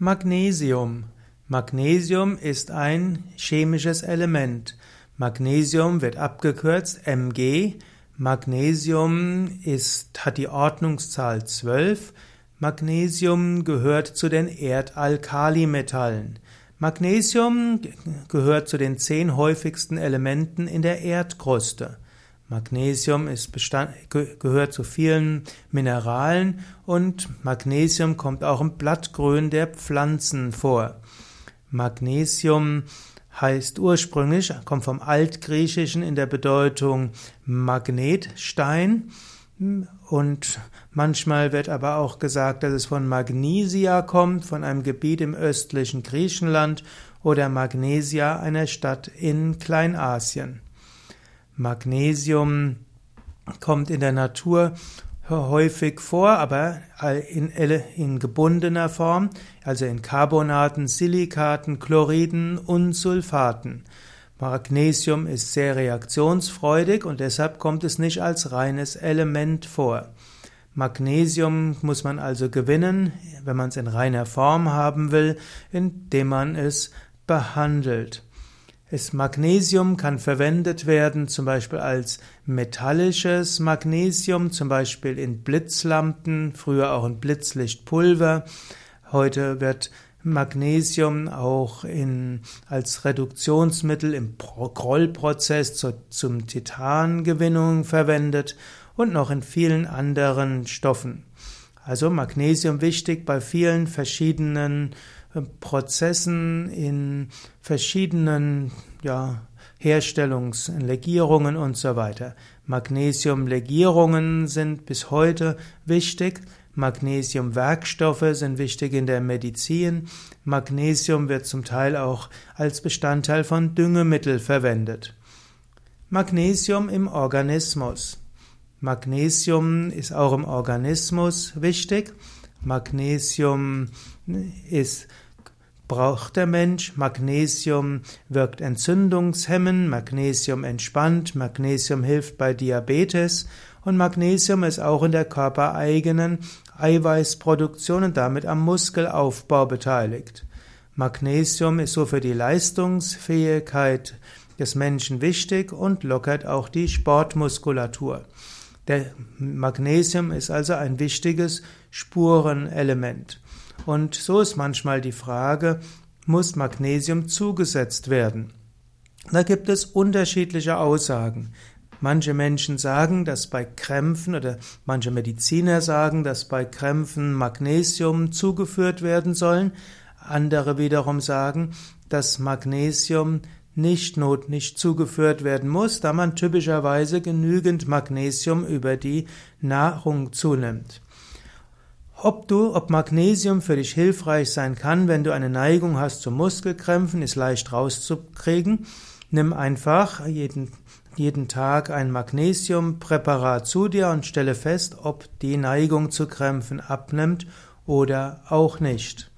Magnesium. Magnesium ist ein chemisches Element. Magnesium wird abgekürzt Mg. Magnesium ist, hat die Ordnungszahl 12. Magnesium gehört zu den Erdalkalimetallen. Magnesium gehört zu den zehn häufigsten Elementen in der Erdkruste. Magnesium Bestand, gehört zu vielen Mineralen und Magnesium kommt auch im Blattgrün der Pflanzen vor. Magnesium heißt ursprünglich, kommt vom Altgriechischen in der Bedeutung Magnetstein und manchmal wird aber auch gesagt, dass es von Magnesia kommt, von einem Gebiet im östlichen Griechenland oder Magnesia, einer Stadt in Kleinasien. Magnesium kommt in der Natur häufig vor, aber in, in, gebundener Form, also in Carbonaten, Silikaten, Chloriden und Sulfaten. Magnesium ist sehr reaktionsfreudig und deshalb kommt es nicht als reines Element vor. Magnesium muss man also gewinnen, wenn man es in reiner Form haben will, indem man es behandelt. Das Magnesium kann verwendet werden, zum Beispiel als metallisches Magnesium, zum Beispiel in Blitzlampen, früher auch in Blitzlichtpulver. Heute wird Magnesium auch in, als Reduktionsmittel im Grollprozess zur, zum Titangewinnung verwendet und noch in vielen anderen Stoffen. Also Magnesium wichtig bei vielen verschiedenen Prozessen in verschiedenen ja, Herstellungslegierungen und so weiter. Magnesiumlegierungen sind bis heute wichtig. Magnesiumwerkstoffe sind wichtig in der Medizin. Magnesium wird zum Teil auch als Bestandteil von Düngemittel verwendet. Magnesium im Organismus. Magnesium ist auch im Organismus wichtig. Magnesium ist braucht der Mensch. Magnesium wirkt entzündungshemmend, Magnesium entspannt, Magnesium hilft bei Diabetes und Magnesium ist auch in der körpereigenen Eiweißproduktion und damit am Muskelaufbau beteiligt. Magnesium ist so für die Leistungsfähigkeit des Menschen wichtig und lockert auch die Sportmuskulatur. Der Magnesium ist also ein wichtiges Spurenelement. Und so ist manchmal die Frage, muss Magnesium zugesetzt werden? Da gibt es unterschiedliche Aussagen. Manche Menschen sagen, dass bei Krämpfen oder manche Mediziner sagen, dass bei Krämpfen Magnesium zugeführt werden sollen. Andere wiederum sagen, dass Magnesium nicht not nicht zugeführt werden muss, da man typischerweise genügend Magnesium über die Nahrung zunimmt. Ob du, ob Magnesium für dich hilfreich sein kann, wenn du eine Neigung hast zu Muskelkrämpfen, ist leicht rauszukriegen. Nimm einfach jeden, jeden Tag ein Magnesiumpräparat zu dir und stelle fest, ob die Neigung zu Krämpfen abnimmt oder auch nicht.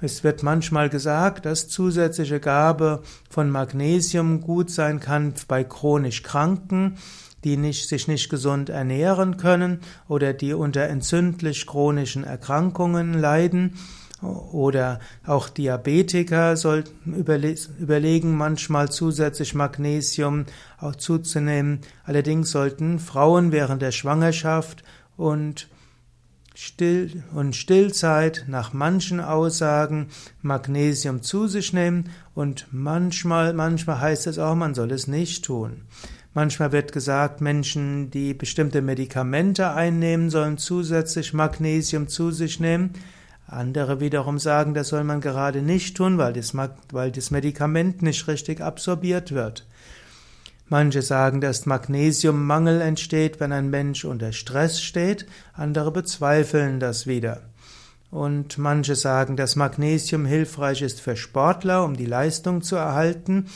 Es wird manchmal gesagt, dass zusätzliche Gabe von Magnesium gut sein kann bei chronisch Kranken die nicht, sich nicht gesund ernähren können oder die unter entzündlich chronischen Erkrankungen leiden oder auch Diabetiker sollten überlegen, manchmal zusätzlich Magnesium auch zuzunehmen. Allerdings sollten Frauen während der Schwangerschaft und Still und Stillzeit nach manchen Aussagen Magnesium zu sich nehmen und manchmal, manchmal heißt es auch, man soll es nicht tun. Manchmal wird gesagt, Menschen, die bestimmte Medikamente einnehmen, sollen zusätzlich Magnesium zu sich nehmen. Andere wiederum sagen, das soll man gerade nicht tun, weil das, weil das Medikament nicht richtig absorbiert wird. Manche sagen, dass Magnesiummangel entsteht, wenn ein Mensch unter Stress steht, andere bezweifeln das wieder. Und manche sagen, dass Magnesium hilfreich ist für Sportler, um die Leistung zu erhalten,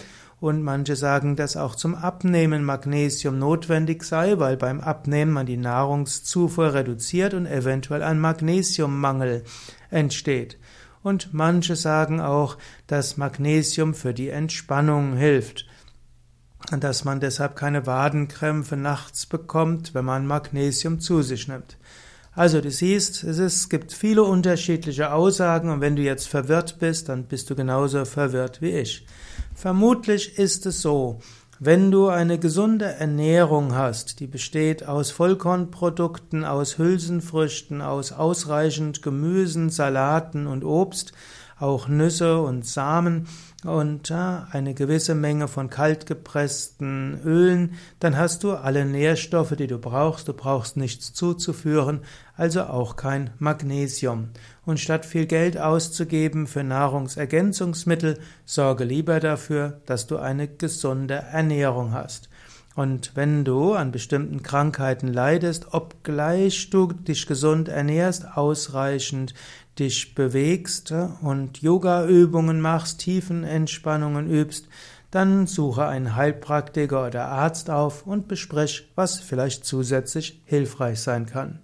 und manche sagen, dass auch zum Abnehmen Magnesium notwendig sei, weil beim Abnehmen man die Nahrungszufuhr reduziert und eventuell ein Magnesiummangel entsteht. Und manche sagen auch, dass Magnesium für die Entspannung hilft dass man deshalb keine Wadenkrämpfe nachts bekommt, wenn man Magnesium zu sich nimmt. Also du siehst, es, ist, es gibt viele unterschiedliche Aussagen und wenn du jetzt verwirrt bist, dann bist du genauso verwirrt wie ich. Vermutlich ist es so, wenn du eine gesunde Ernährung hast, die besteht aus Vollkornprodukten, aus Hülsenfrüchten, aus ausreichend Gemüsen, Salaten und Obst, auch Nüsse und Samen und ja, eine gewisse Menge von kaltgepressten Ölen, dann hast du alle Nährstoffe, die du brauchst. Du brauchst nichts zuzuführen, also auch kein Magnesium. Und statt viel Geld auszugeben für Nahrungsergänzungsmittel, sorge lieber dafür, dass du eine gesunde Ernährung hast. Und wenn du an bestimmten Krankheiten leidest, obgleich du dich gesund ernährst, ausreichend dich bewegst und Yoga-Übungen machst, Tiefenentspannungen übst, dann suche einen Heilpraktiker oder Arzt auf und besprich, was vielleicht zusätzlich hilfreich sein kann.